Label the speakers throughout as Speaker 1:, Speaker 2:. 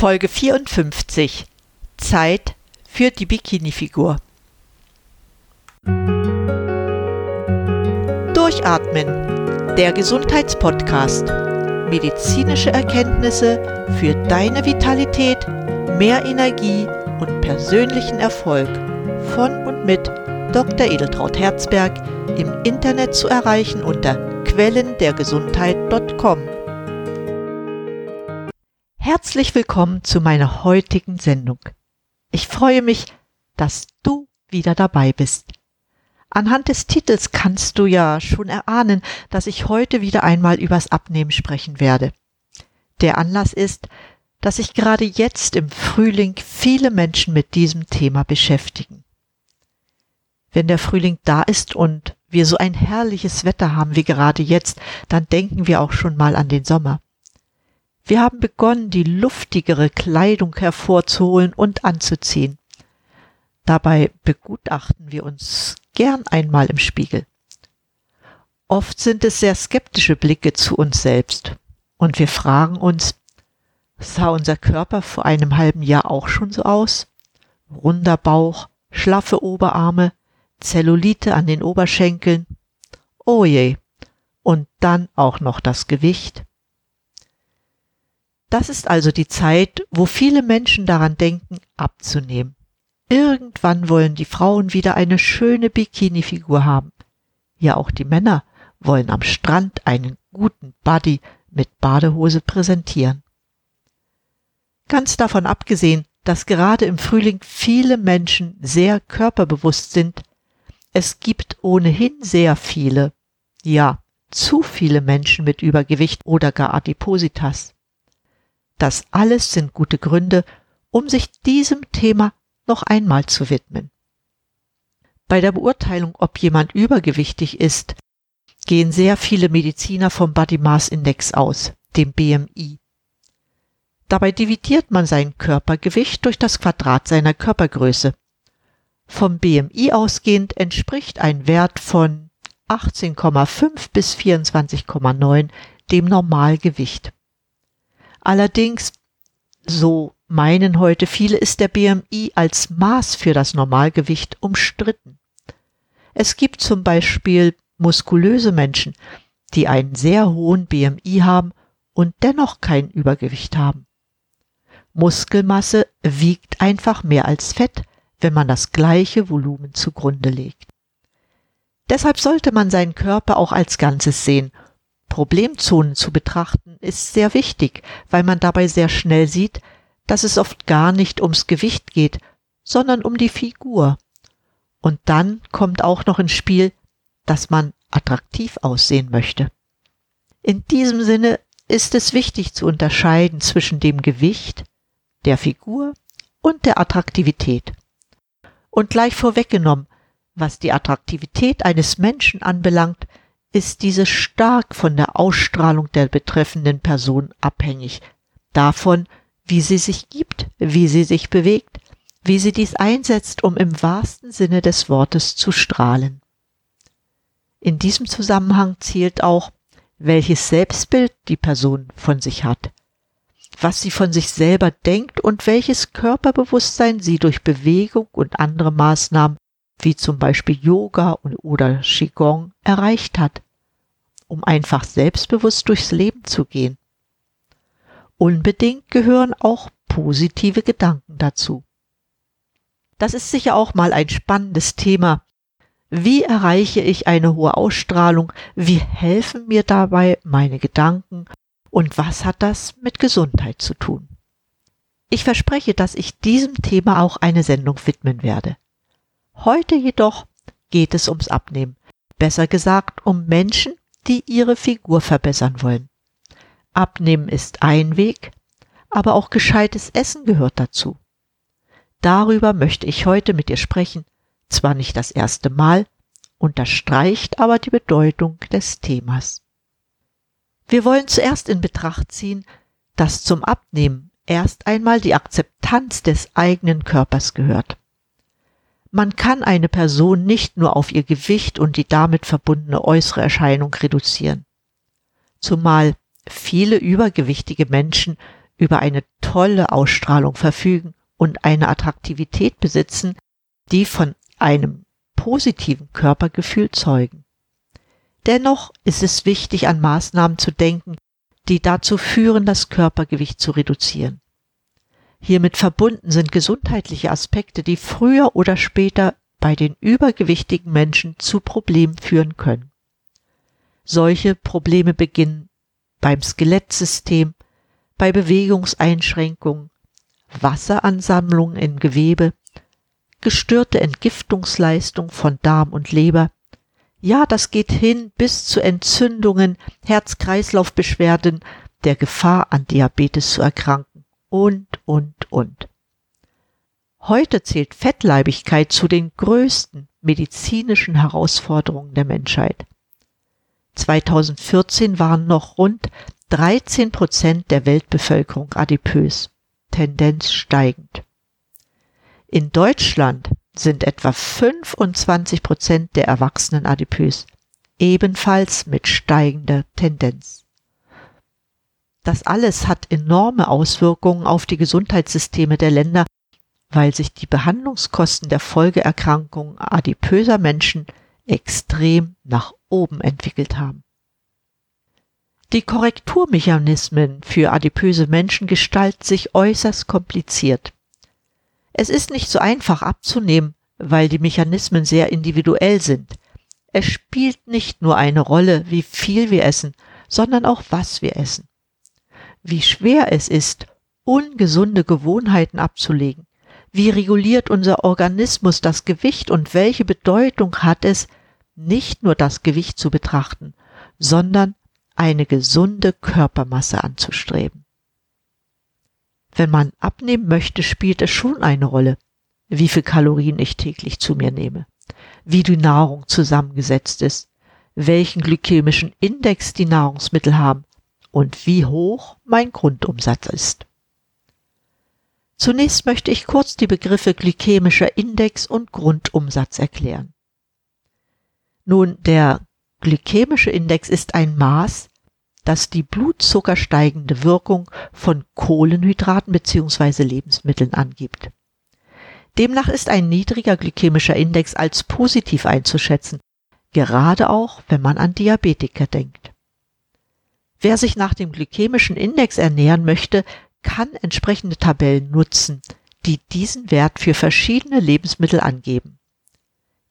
Speaker 1: Folge 54 Zeit für die Bikini-Figur. Durchatmen, der Gesundheitspodcast. Medizinische Erkenntnisse für deine Vitalität, mehr Energie und persönlichen Erfolg von und mit Dr. Edeltraut Herzberg im Internet zu erreichen unter quellendergesundheit.com. Herzlich willkommen zu meiner heutigen Sendung. Ich freue mich, dass du wieder dabei bist. Anhand des Titels kannst du ja schon erahnen, dass ich heute wieder einmal übers Abnehmen sprechen werde. Der Anlass ist, dass sich gerade jetzt im Frühling viele Menschen mit diesem Thema beschäftigen. Wenn der Frühling da ist und wir so ein herrliches Wetter haben wie gerade jetzt, dann denken wir auch schon mal an den Sommer. Wir haben begonnen, die luftigere Kleidung hervorzuholen und anzuziehen. Dabei begutachten wir uns gern einmal im Spiegel. Oft sind es sehr skeptische Blicke zu uns selbst, und wir fragen uns, sah unser Körper vor einem halben Jahr auch schon so aus? Runder Bauch, schlaffe Oberarme, Zellulite an den Oberschenkeln. Oh je, und dann auch noch das Gewicht. Das ist also die Zeit, wo viele Menschen daran denken, abzunehmen. Irgendwann wollen die Frauen wieder eine schöne Bikini-Figur haben. Ja, auch die Männer wollen am Strand einen guten Buddy mit Badehose präsentieren. Ganz davon abgesehen, dass gerade im Frühling viele Menschen sehr körperbewusst sind, es gibt ohnehin sehr viele, ja, zu viele Menschen mit Übergewicht oder gar Adipositas. Das alles sind gute Gründe, um sich diesem Thema noch einmal zu widmen. Bei der Beurteilung, ob jemand übergewichtig ist, gehen sehr viele Mediziner vom Body Mass Index aus, dem BMI. Dabei dividiert man sein Körpergewicht durch das Quadrat seiner Körpergröße. Vom BMI ausgehend entspricht ein Wert von 18,5 bis 24,9 dem Normalgewicht. Allerdings, so meinen heute viele, ist der BMI als Maß für das Normalgewicht umstritten. Es gibt zum Beispiel muskulöse Menschen, die einen sehr hohen BMI haben und dennoch kein Übergewicht haben. Muskelmasse wiegt einfach mehr als Fett, wenn man das gleiche Volumen zugrunde legt. Deshalb sollte man seinen Körper auch als Ganzes sehen Problemzonen zu betrachten, ist sehr wichtig, weil man dabei sehr schnell sieht, dass es oft gar nicht ums Gewicht geht, sondern um die Figur. Und dann kommt auch noch ins Spiel, dass man attraktiv aussehen möchte. In diesem Sinne ist es wichtig zu unterscheiden zwischen dem Gewicht, der Figur und der Attraktivität. Und gleich vorweggenommen, was die Attraktivität eines Menschen anbelangt, ist diese stark von der Ausstrahlung der betreffenden Person abhängig, davon, wie sie sich gibt, wie sie sich bewegt, wie sie dies einsetzt, um im wahrsten Sinne des Wortes zu strahlen. In diesem Zusammenhang zählt auch, welches Selbstbild die Person von sich hat, was sie von sich selber denkt und welches Körperbewusstsein sie durch Bewegung und andere Maßnahmen wie zum Beispiel Yoga oder Qigong erreicht hat, um einfach selbstbewusst durchs Leben zu gehen. Unbedingt gehören auch positive Gedanken dazu. Das ist sicher auch mal ein spannendes Thema. Wie erreiche ich eine hohe Ausstrahlung? Wie helfen mir dabei meine Gedanken? Und was hat das mit Gesundheit zu tun? Ich verspreche, dass ich diesem Thema auch eine Sendung widmen werde. Heute jedoch geht es ums Abnehmen, besser gesagt um Menschen, die ihre Figur verbessern wollen. Abnehmen ist ein Weg, aber auch gescheites Essen gehört dazu. Darüber möchte ich heute mit dir sprechen, zwar nicht das erste Mal, unterstreicht aber die Bedeutung des Themas. Wir wollen zuerst in Betracht ziehen, dass zum Abnehmen erst einmal die Akzeptanz des eigenen Körpers gehört. Man kann eine Person nicht nur auf ihr Gewicht und die damit verbundene äußere Erscheinung reduzieren. Zumal viele übergewichtige Menschen über eine tolle Ausstrahlung verfügen und eine Attraktivität besitzen, die von einem positiven Körpergefühl zeugen. Dennoch ist es wichtig, an Maßnahmen zu denken, die dazu führen, das Körpergewicht zu reduzieren. Hiermit verbunden sind gesundheitliche Aspekte, die früher oder später bei den übergewichtigen Menschen zu Problemen führen können. Solche Probleme beginnen beim Skelettsystem, bei Bewegungseinschränkungen, Wasseransammlungen im Gewebe, gestörte Entgiftungsleistung von Darm und Leber, ja, das geht hin bis zu Entzündungen, Herz-Kreislauf-Beschwerden, der Gefahr an Diabetes zu erkranken und, und, und. Heute zählt Fettleibigkeit zu den größten medizinischen Herausforderungen der Menschheit. 2014 waren noch rund 13 Prozent der Weltbevölkerung adipös, Tendenz steigend. In Deutschland sind etwa 25 Prozent der Erwachsenen adipös, ebenfalls mit steigender Tendenz. Das alles hat enorme Auswirkungen auf die Gesundheitssysteme der Länder, weil sich die Behandlungskosten der Folgeerkrankungen adipöser Menschen extrem nach oben entwickelt haben. Die Korrekturmechanismen für adipöse Menschen gestalten sich äußerst kompliziert. Es ist nicht so einfach abzunehmen, weil die Mechanismen sehr individuell sind. Es spielt nicht nur eine Rolle, wie viel wir essen, sondern auch was wir essen. Wie schwer es ist, ungesunde Gewohnheiten abzulegen. Wie reguliert unser Organismus das Gewicht und welche Bedeutung hat es, nicht nur das Gewicht zu betrachten, sondern eine gesunde Körpermasse anzustreben. Wenn man abnehmen möchte, spielt es schon eine Rolle, wie viel Kalorien ich täglich zu mir nehme, wie die Nahrung zusammengesetzt ist, welchen glykämischen Index die Nahrungsmittel haben und wie hoch mein Grundumsatz ist. Zunächst möchte ich kurz die Begriffe glykämischer Index und Grundumsatz erklären. Nun, der glykämische Index ist ein Maß, das die blutzuckersteigende Wirkung von Kohlenhydraten bzw. Lebensmitteln angibt. Demnach ist ein niedriger glykämischer Index als positiv einzuschätzen, gerade auch wenn man an Diabetiker denkt. Wer sich nach dem glykämischen Index ernähren möchte, kann entsprechende Tabellen nutzen, die diesen Wert für verschiedene Lebensmittel angeben.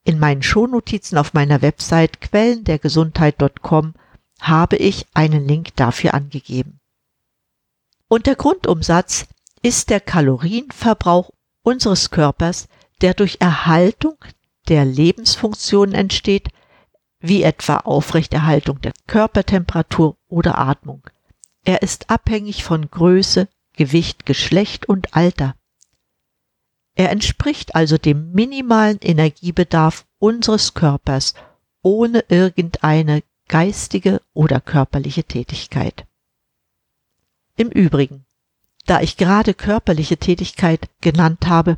Speaker 1: In meinen Shownotizen auf meiner Website quellendergesundheit.com habe ich einen Link dafür angegeben. Und der Grundumsatz ist der Kalorienverbrauch unseres Körpers, der durch Erhaltung der Lebensfunktionen entsteht, wie etwa Aufrechterhaltung der Körpertemperatur oder Atmung. Er ist abhängig von Größe, Gewicht, Geschlecht und Alter. Er entspricht also dem minimalen Energiebedarf unseres Körpers ohne irgendeine geistige oder körperliche Tätigkeit. Im Übrigen, da ich gerade körperliche Tätigkeit genannt habe,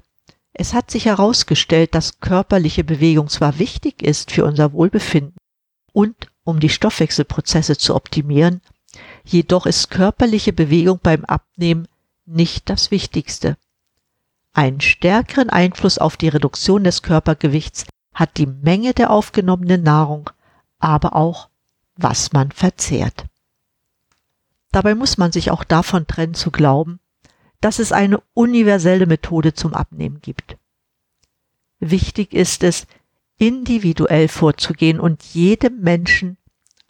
Speaker 1: es hat sich herausgestellt, dass körperliche Bewegung zwar wichtig ist für unser Wohlbefinden und um die Stoffwechselprozesse zu optimieren, jedoch ist körperliche Bewegung beim Abnehmen nicht das Wichtigste. Einen stärkeren Einfluss auf die Reduktion des Körpergewichts hat die Menge der aufgenommenen Nahrung, aber auch was man verzehrt. Dabei muss man sich auch davon trennen zu glauben, dass es eine universelle Methode zum Abnehmen gibt. Wichtig ist es, individuell vorzugehen und jedem Menschen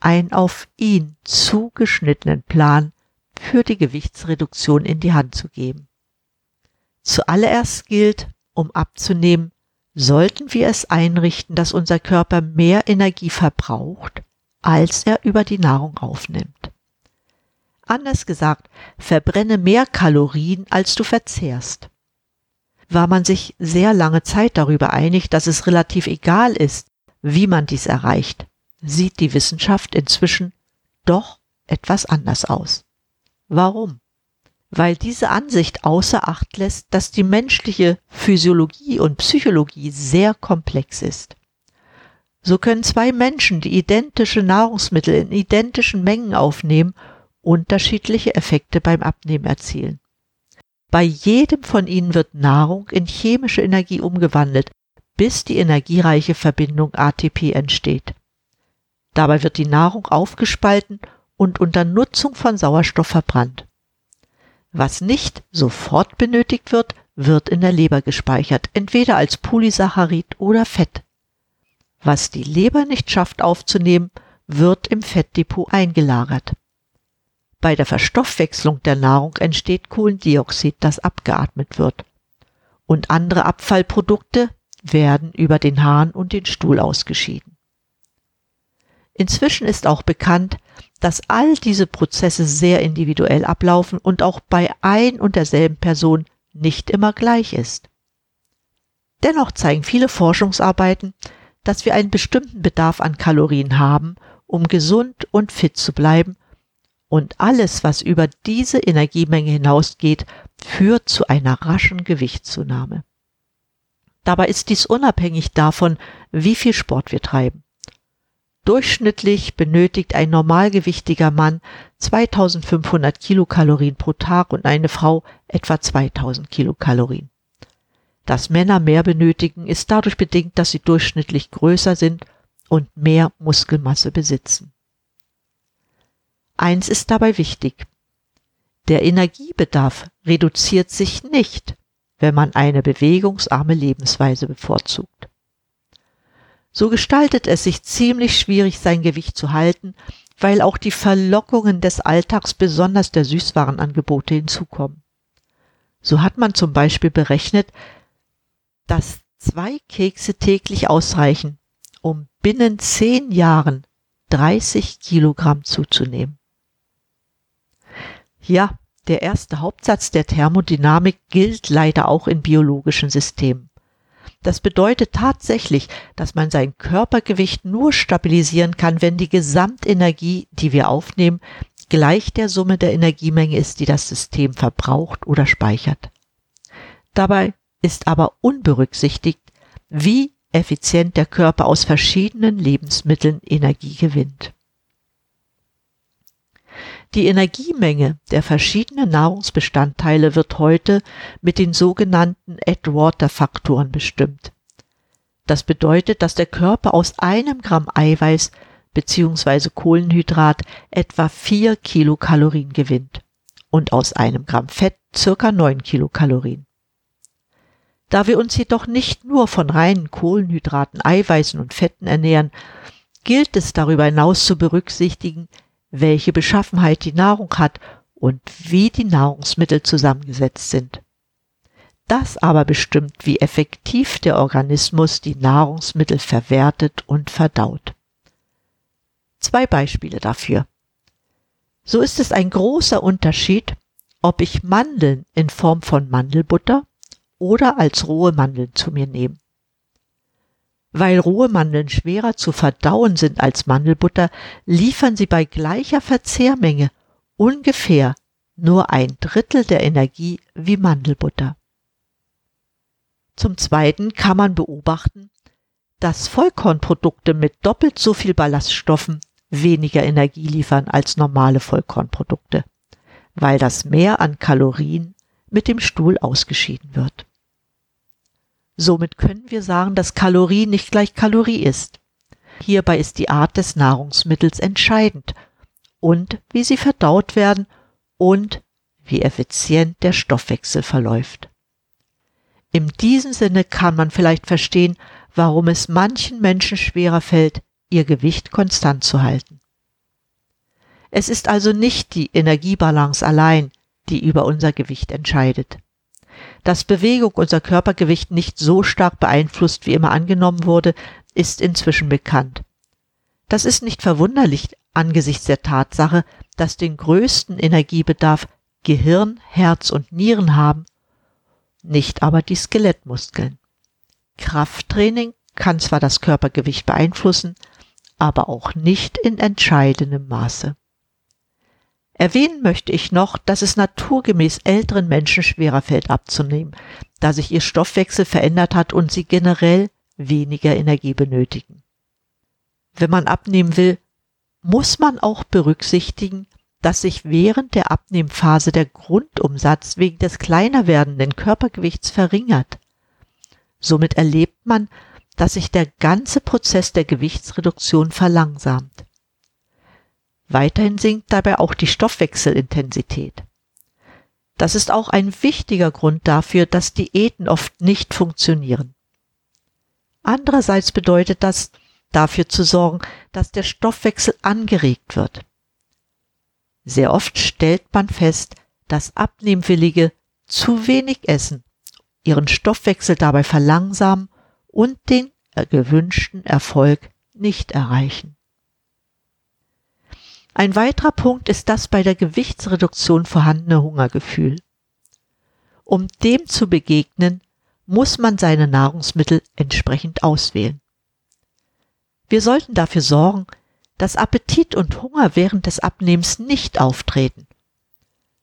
Speaker 1: einen auf ihn zugeschnittenen Plan für die Gewichtsreduktion in die Hand zu geben. Zuallererst gilt, um abzunehmen, sollten wir es einrichten, dass unser Körper mehr Energie verbraucht, als er über die Nahrung aufnimmt. Anders gesagt, verbrenne mehr Kalorien, als du verzehrst. War man sich sehr lange Zeit darüber einig, dass es relativ egal ist, wie man dies erreicht, sieht die Wissenschaft inzwischen doch etwas anders aus. Warum? Weil diese Ansicht außer Acht lässt, dass die menschliche Physiologie und Psychologie sehr komplex ist. So können zwei Menschen, die identische Nahrungsmittel in identischen Mengen aufnehmen, unterschiedliche Effekte beim Abnehmen erzielen. Bei jedem von ihnen wird Nahrung in chemische Energie umgewandelt, bis die energiereiche Verbindung ATP entsteht. Dabei wird die Nahrung aufgespalten und unter Nutzung von Sauerstoff verbrannt. Was nicht sofort benötigt wird, wird in der Leber gespeichert, entweder als Polysaccharid oder Fett. Was die Leber nicht schafft aufzunehmen, wird im Fettdepot eingelagert. Bei der Verstoffwechslung der Nahrung entsteht Kohlendioxid, das abgeatmet wird. Und andere Abfallprodukte werden über den Hahn und den Stuhl ausgeschieden. Inzwischen ist auch bekannt, dass all diese Prozesse sehr individuell ablaufen und auch bei ein und derselben Person nicht immer gleich ist. Dennoch zeigen viele Forschungsarbeiten, dass wir einen bestimmten Bedarf an Kalorien haben, um gesund und fit zu bleiben, und alles, was über diese Energiemenge hinausgeht, führt zu einer raschen Gewichtszunahme. Dabei ist dies unabhängig davon, wie viel Sport wir treiben. Durchschnittlich benötigt ein normalgewichtiger Mann 2500 Kilokalorien pro Tag und eine Frau etwa 2000 Kilokalorien. Dass Männer mehr benötigen, ist dadurch bedingt, dass sie durchschnittlich größer sind und mehr Muskelmasse besitzen. Eins ist dabei wichtig. Der Energiebedarf reduziert sich nicht, wenn man eine bewegungsarme Lebensweise bevorzugt. So gestaltet es sich ziemlich schwierig, sein Gewicht zu halten, weil auch die Verlockungen des Alltags, besonders der Süßwarenangebote, hinzukommen. So hat man zum Beispiel berechnet, dass zwei Kekse täglich ausreichen, um binnen zehn Jahren 30 Kilogramm zuzunehmen. Ja, der erste Hauptsatz der Thermodynamik gilt leider auch in biologischen Systemen. Das bedeutet tatsächlich, dass man sein Körpergewicht nur stabilisieren kann, wenn die Gesamtenergie, die wir aufnehmen, gleich der Summe der Energiemenge ist, die das System verbraucht oder speichert. Dabei ist aber unberücksichtigt, wie effizient der Körper aus verschiedenen Lebensmitteln Energie gewinnt. Die Energiemenge der verschiedenen Nahrungsbestandteile wird heute mit den sogenannten Atwater-Faktoren bestimmt. Das bedeutet, dass der Körper aus einem Gramm Eiweiß bzw. Kohlenhydrat etwa vier Kilokalorien gewinnt und aus einem Gramm Fett circa neun Kilokalorien. Da wir uns jedoch nicht nur von reinen Kohlenhydraten, Eiweißen und Fetten ernähren, gilt es darüber hinaus zu berücksichtigen, welche Beschaffenheit die Nahrung hat und wie die Nahrungsmittel zusammengesetzt sind. Das aber bestimmt, wie effektiv der Organismus die Nahrungsmittel verwertet und verdaut. Zwei Beispiele dafür. So ist es ein großer Unterschied, ob ich Mandeln in Form von Mandelbutter oder als rohe Mandeln zu mir nehme. Weil rohe Mandeln schwerer zu verdauen sind als Mandelbutter, liefern sie bei gleicher Verzehrmenge ungefähr nur ein Drittel der Energie wie Mandelbutter. Zum Zweiten kann man beobachten, dass Vollkornprodukte mit doppelt so viel Ballaststoffen weniger Energie liefern als normale Vollkornprodukte, weil das Mehr an Kalorien mit dem Stuhl ausgeschieden wird. Somit können wir sagen, dass Kalorie nicht gleich Kalorie ist. Hierbei ist die Art des Nahrungsmittels entscheidend und wie sie verdaut werden und wie effizient der Stoffwechsel verläuft. In diesem Sinne kann man vielleicht verstehen, warum es manchen Menschen schwerer fällt, ihr Gewicht konstant zu halten. Es ist also nicht die Energiebalance allein, die über unser Gewicht entscheidet. Dass Bewegung unser Körpergewicht nicht so stark beeinflusst, wie immer angenommen wurde, ist inzwischen bekannt. Das ist nicht verwunderlich angesichts der Tatsache, dass den größten Energiebedarf Gehirn, Herz und Nieren haben, nicht aber die Skelettmuskeln. Krafttraining kann zwar das Körpergewicht beeinflussen, aber auch nicht in entscheidendem Maße. Erwähnen möchte ich noch, dass es naturgemäß älteren Menschen schwerer fällt abzunehmen, da sich ihr Stoffwechsel verändert hat und sie generell weniger Energie benötigen. Wenn man abnehmen will, muss man auch berücksichtigen, dass sich während der Abnehmphase der Grundumsatz wegen des kleiner werdenden Körpergewichts verringert. Somit erlebt man, dass sich der ganze Prozess der Gewichtsreduktion verlangsamt. Weiterhin sinkt dabei auch die Stoffwechselintensität. Das ist auch ein wichtiger Grund dafür, dass Diäten oft nicht funktionieren. Andererseits bedeutet das, dafür zu sorgen, dass der Stoffwechsel angeregt wird. Sehr oft stellt man fest, dass Abnehmwillige zu wenig essen, ihren Stoffwechsel dabei verlangsamen und den gewünschten Erfolg nicht erreichen. Ein weiterer Punkt ist das bei der Gewichtsreduktion vorhandene Hungergefühl. Um dem zu begegnen, muss man seine Nahrungsmittel entsprechend auswählen. Wir sollten dafür sorgen, dass Appetit und Hunger während des Abnehmens nicht auftreten.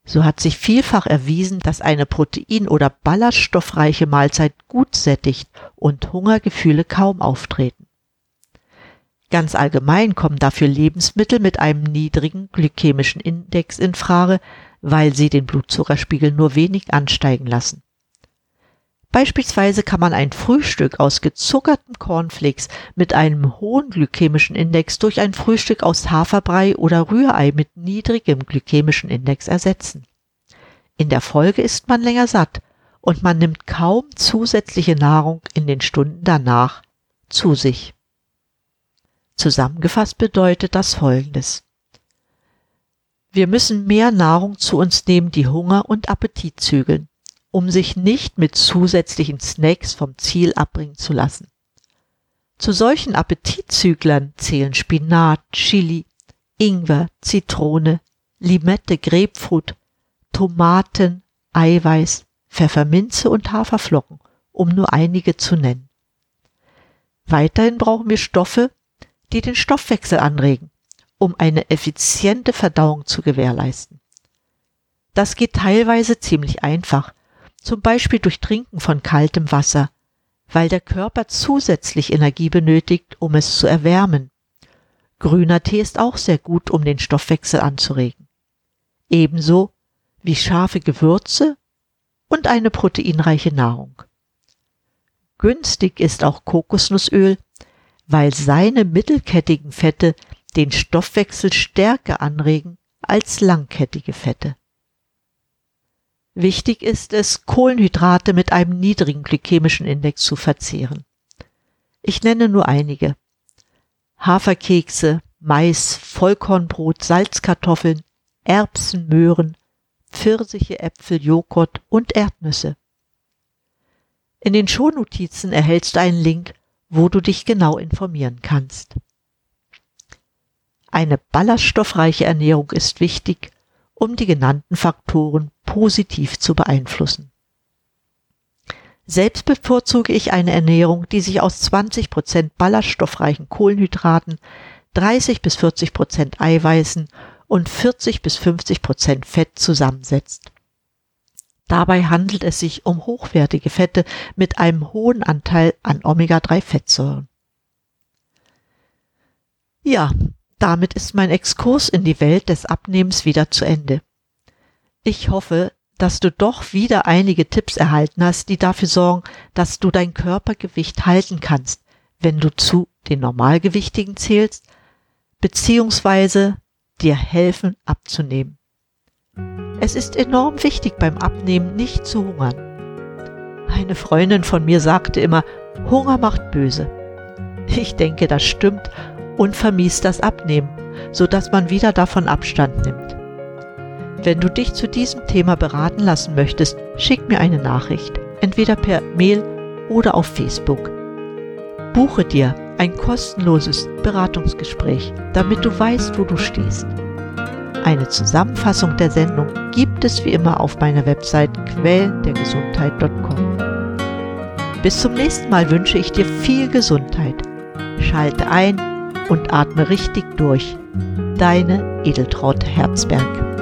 Speaker 1: So hat sich vielfach erwiesen, dass eine protein- oder ballaststoffreiche Mahlzeit gut sättigt und Hungergefühle kaum auftreten. Ganz allgemein kommen dafür Lebensmittel mit einem niedrigen glykämischen Index in Frage, weil sie den Blutzuckerspiegel nur wenig ansteigen lassen. Beispielsweise kann man ein Frühstück aus gezuckerten Cornflakes mit einem hohen glykämischen Index durch ein Frühstück aus Haferbrei oder Rührei mit niedrigem glykämischen Index ersetzen. In der Folge ist man länger satt und man nimmt kaum zusätzliche Nahrung in den Stunden danach zu sich. Zusammengefasst bedeutet das Folgendes. Wir müssen mehr Nahrung zu uns nehmen, die Hunger und Appetit zügeln um sich nicht mit zusätzlichen Snacks vom Ziel abbringen zu lassen. Zu solchen Appetitzüglern zählen Spinat, Chili, Ingwer, Zitrone, Limette, Grapefruit, Tomaten, Eiweiß, Pfefferminze und Haferflocken, um nur einige zu nennen. Weiterhin brauchen wir Stoffe, die den Stoffwechsel anregen, um eine effiziente Verdauung zu gewährleisten. Das geht teilweise ziemlich einfach, zum Beispiel durch Trinken von kaltem Wasser, weil der Körper zusätzlich Energie benötigt, um es zu erwärmen. Grüner Tee ist auch sehr gut, um den Stoffwechsel anzuregen. Ebenso wie scharfe Gewürze und eine proteinreiche Nahrung. Günstig ist auch Kokosnussöl, weil seine mittelkettigen Fette den Stoffwechsel stärker anregen als langkettige Fette. Wichtig ist es, Kohlenhydrate mit einem niedrigen glykämischen Index zu verzehren. Ich nenne nur einige. Haferkekse, Mais, Vollkornbrot, Salzkartoffeln, Erbsen, Möhren, Pfirsiche, Äpfel, Joghurt und Erdnüsse. In den Shownotizen erhältst du einen Link, wo du dich genau informieren kannst. Eine ballaststoffreiche Ernährung ist wichtig, um die genannten Faktoren positiv zu beeinflussen. Selbst bevorzuge ich eine Ernährung, die sich aus 20 Prozent ballaststoffreichen Kohlenhydraten, 30 bis 40 Prozent Eiweißen und 40 bis 50 Prozent Fett zusammensetzt. Dabei handelt es sich um hochwertige Fette mit einem hohen Anteil an Omega-3-Fettsäuren. Ja, damit ist mein Exkurs in die Welt des Abnehmens wieder zu Ende. Ich hoffe, dass du doch wieder einige Tipps erhalten hast, die dafür sorgen, dass du dein Körpergewicht halten kannst, wenn du zu den Normalgewichtigen zählst, beziehungsweise dir helfen abzunehmen. Es ist enorm wichtig beim Abnehmen nicht zu hungern. Eine Freundin von mir sagte immer, Hunger macht böse. Ich denke, das stimmt und vermiest das Abnehmen, so dass man wieder davon Abstand nimmt. Wenn du dich zu diesem Thema beraten lassen möchtest, schick mir eine Nachricht, entweder per Mail oder auf Facebook. Buche dir ein kostenloses Beratungsgespräch, damit du weißt, wo du stehst. Eine Zusammenfassung der Sendung gibt es wie immer auf meiner Website quellendergesundheit.com. Bis zum nächsten Mal wünsche ich dir viel Gesundheit. Schalte ein und atme richtig durch. Deine Edeltraut Herzberg.